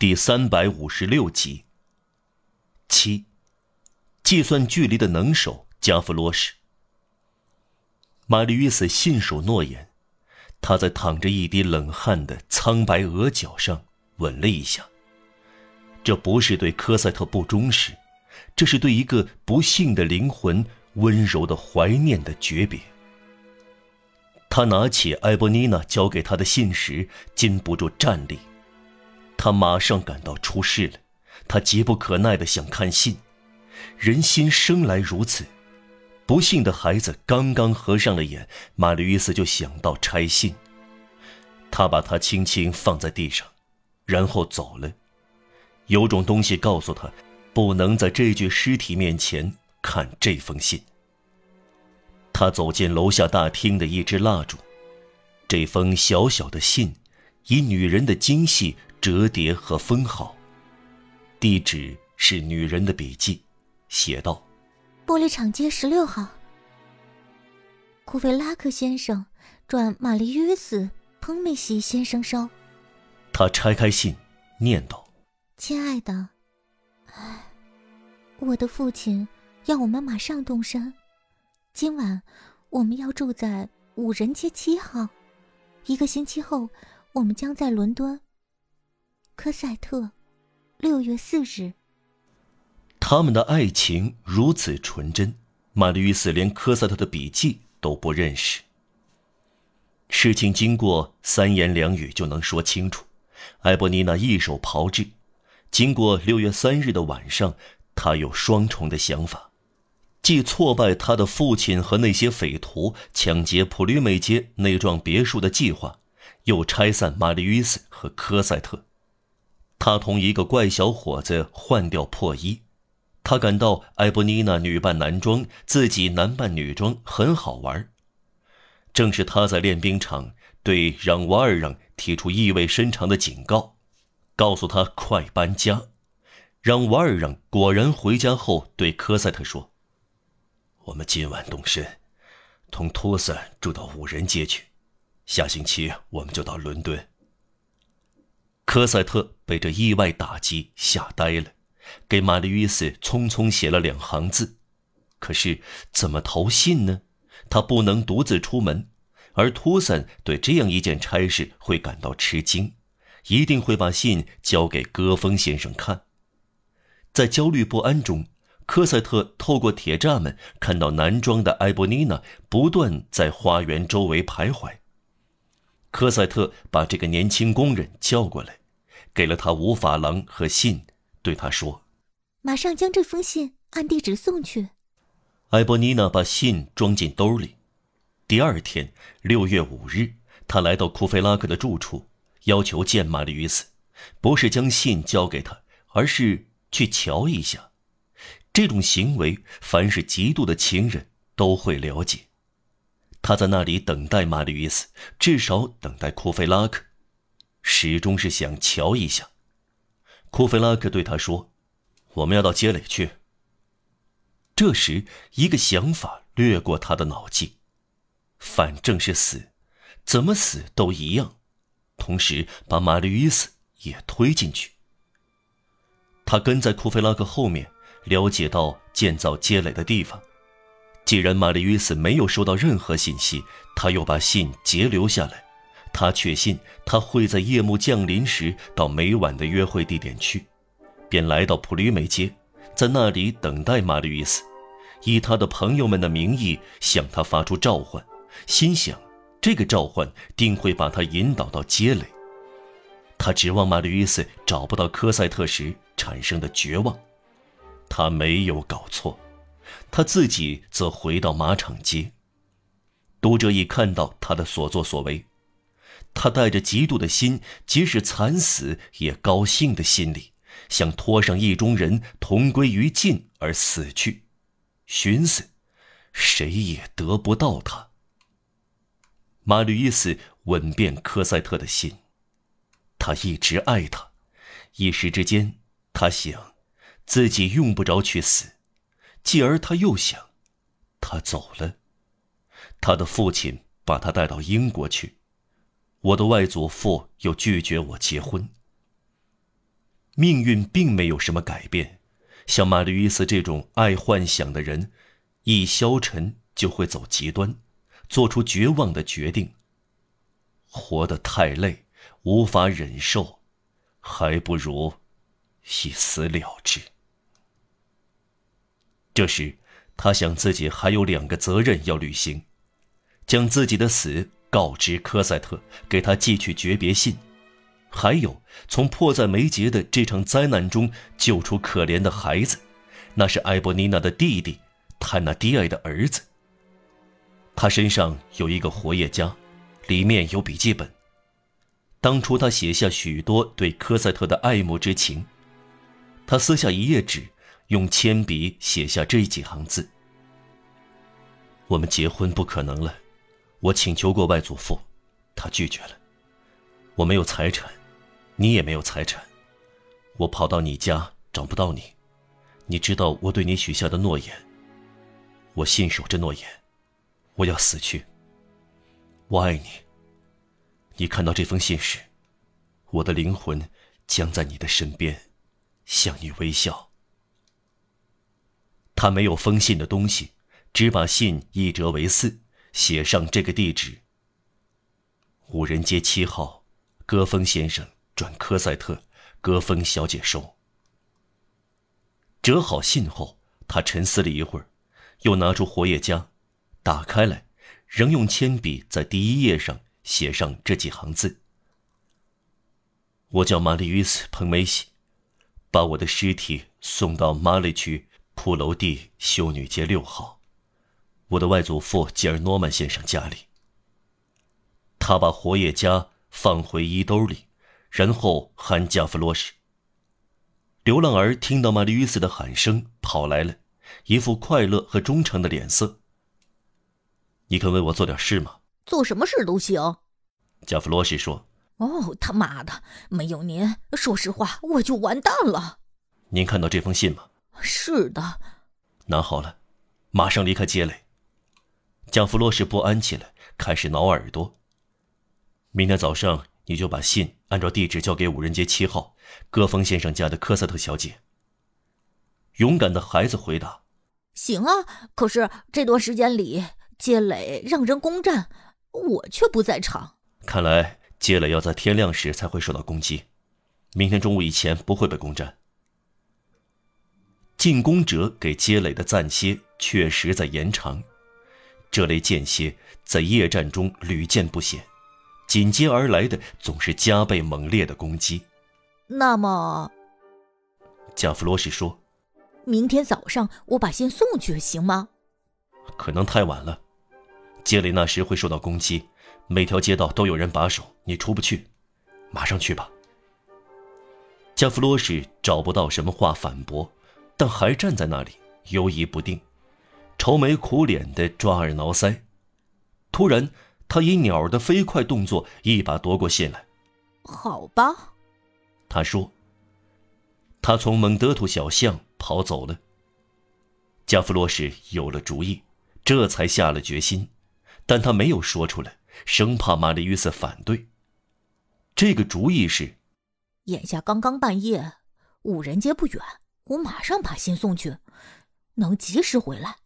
第三百五十六集。七，计算距离的能手加夫罗什。玛丽约瑟信守诺言，他在淌着一滴冷汗的苍白额角上吻了一下。这不是对科赛特不忠实，这是对一个不幸的灵魂温柔的怀念的诀别。他拿起埃博妮娜交给他的信时，禁不住站立。他马上感到出事了，他急不可耐地想看信。人心生来如此，不幸的孩子刚刚合上了眼，玛丽伊斯就想到拆信。他把它轻轻放在地上，然后走了。有种东西告诉他，不能在这具尸体面前看这封信。他走进楼下大厅的一支蜡烛，这封小小的信，以女人的精细。折叠和封好，地址是女人的笔记，写道：“玻璃厂街十六号。库菲拉克先生转玛丽约斯彭梅西先生收。”他拆开信，念道：“亲爱的，唉，我的父亲要我们马上动身。今晚我们要住在五人街七号。一个星期后，我们将在伦敦。”科赛特，六月四日。他们的爱情如此纯真，玛丽·与斯连科赛特的笔记都不认识。事情经过三言两语就能说清楚。埃博尼娜一手炮制。经过六月三日的晚上，他有双重的想法：既挫败他的父亲和那些匪徒抢劫普吕美街那幢别墅的计划，又拆散玛丽·与斯和科赛特。他同一个怪小伙子换掉破衣，他感到埃博妮娜女扮男装，自己男扮女装很好玩。正是他在练兵场对让瓦尔让提出意味深长的警告，告诉他快搬家。让瓦尔让果然回家后对科赛特说：“我们今晚动身，同托斯住到五人街去，下星期我们就到伦敦。”科赛特被这意外打击吓呆了，给玛丽·约斯匆匆写了两行字。可是怎么投信呢？他不能独自出门，而托森对这样一件差事会感到吃惊，一定会把信交给戈峰先生看。在焦虑不安中，科赛特透过铁栅门看到男装的埃博妮娜不断在花园周围徘徊。科赛特把这个年轻工人叫过来。给了他五法郎和信，对他说：“马上将这封信按地址送去。”埃博妮娜把信装进兜里。第二天，六月五日，他来到库菲拉克的住处，要求见玛丽·斯，不是将信交给他，而是去瞧一下。这种行为，凡是嫉妒的情人都会了解。他在那里等待玛丽·斯，至少等待库菲拉克。始终是想瞧一下。库菲拉克对他说：“我们要到街里去。”这时，一个想法掠过他的脑际：反正是死，怎么死都一样。同时，把玛丽与斯也推进去。他跟在库菲拉克后面，了解到建造街垒的地方。既然玛丽与斯没有收到任何信息，他又把信截留下来。他确信他会在夜幕降临时到每晚的约会地点去，便来到普吕美街，在那里等待玛丽·伊斯，以他的朋友们的名义向他发出召唤，心想这个召唤定会把他引导到街垒。他指望玛丽·伊斯找不到科赛特时产生的绝望，他没有搞错，他自己则回到马场街。读者已看到他的所作所为。他带着嫉妒的心，即使惨死也高兴的心理，想拖上意中人同归于尽而死去，寻思，谁也得不到他。马吕伊斯吻遍科赛特的心，他一直爱他，一时之间，他想，自己用不着去死，继而他又想，他走了，他的父亲把他带到英国去。我的外祖父又拒绝我结婚。命运并没有什么改变。像玛丽·伊斯这种爱幻想的人，一消沉就会走极端，做出绝望的决定。活得太累，无法忍受，还不如一死了之。这时，他想自己还有两个责任要履行：将自己的死告知科赛特，给他寄去诀别信。还有，从迫在眉睫的这场灾难中救出可怜的孩子，那是埃博尼娜的弟弟，泰纳迪埃的儿子。他身上有一个活页夹，里面有笔记本。当初他写下许多对科赛特的爱慕之情。他撕下一页纸，用铅笔写下这几行字：“我们结婚不可能了，我请求过外祖父，他拒绝了。我没有财产。”你也没有财产，我跑到你家找不到你，你知道我对你许下的诺言，我信守着诺言，我要死去。我爱你。你看到这封信时，我的灵魂将在你的身边，向你微笑。他没有封信的东西，只把信一折为四，写上这个地址：五人街七号，戈峰先生。转科赛特，戈峰小姐收。折好信后，他沉思了一会儿，又拿出活页夹，打开来，仍用铅笔在第一页上写上这几行字：“我叫玛丽·与斯·彭梅西，把我的尸体送到马里区普楼蒂修女街六号，我的外祖父吉尔诺曼先生家里。”他把活页夹放回衣兜里。然后喊加弗洛什。流浪儿听到玛丽·与斯的喊声，跑来了，一副快乐和忠诚的脸色。你肯为我做点事吗？做什么事都行。加弗洛什说。哦，他妈的，没有您，说实话，我就完蛋了。您看到这封信吗？是的。拿好了，马上离开街垒。加弗洛什不安起来，开始挠耳朵。明天早上。你就把信按照地址交给五人街七号戈峰先生家的科萨特小姐。勇敢的孩子回答：“行啊，可是这段时间里街垒让人攻占，我却不在场。看来街垒要在天亮时才会受到攻击，明天中午以前不会被攻占。进攻者给街垒的暂歇确实在延长，这类间歇在夜战中屡见不鲜。”紧接而来的总是加倍猛烈的攻击。那么，加弗罗什说：“明天早上我把信送去，行吗？”可能太晚了，街里那时会受到攻击，每条街道都有人把守，你出不去。马上去吧。加弗罗什找不到什么话反驳，但还站在那里犹疑不定，愁眉苦脸的抓耳挠腮。突然。他以鸟的飞快动作，一把夺过信来。好吧，他说。他从蒙德图小巷跑走了。加弗洛什有了主意，这才下了决心，但他没有说出来，生怕玛丽·约瑟反对。这个主意是：眼下刚刚半夜，五人街不远，我马上把信送去，能及时回来。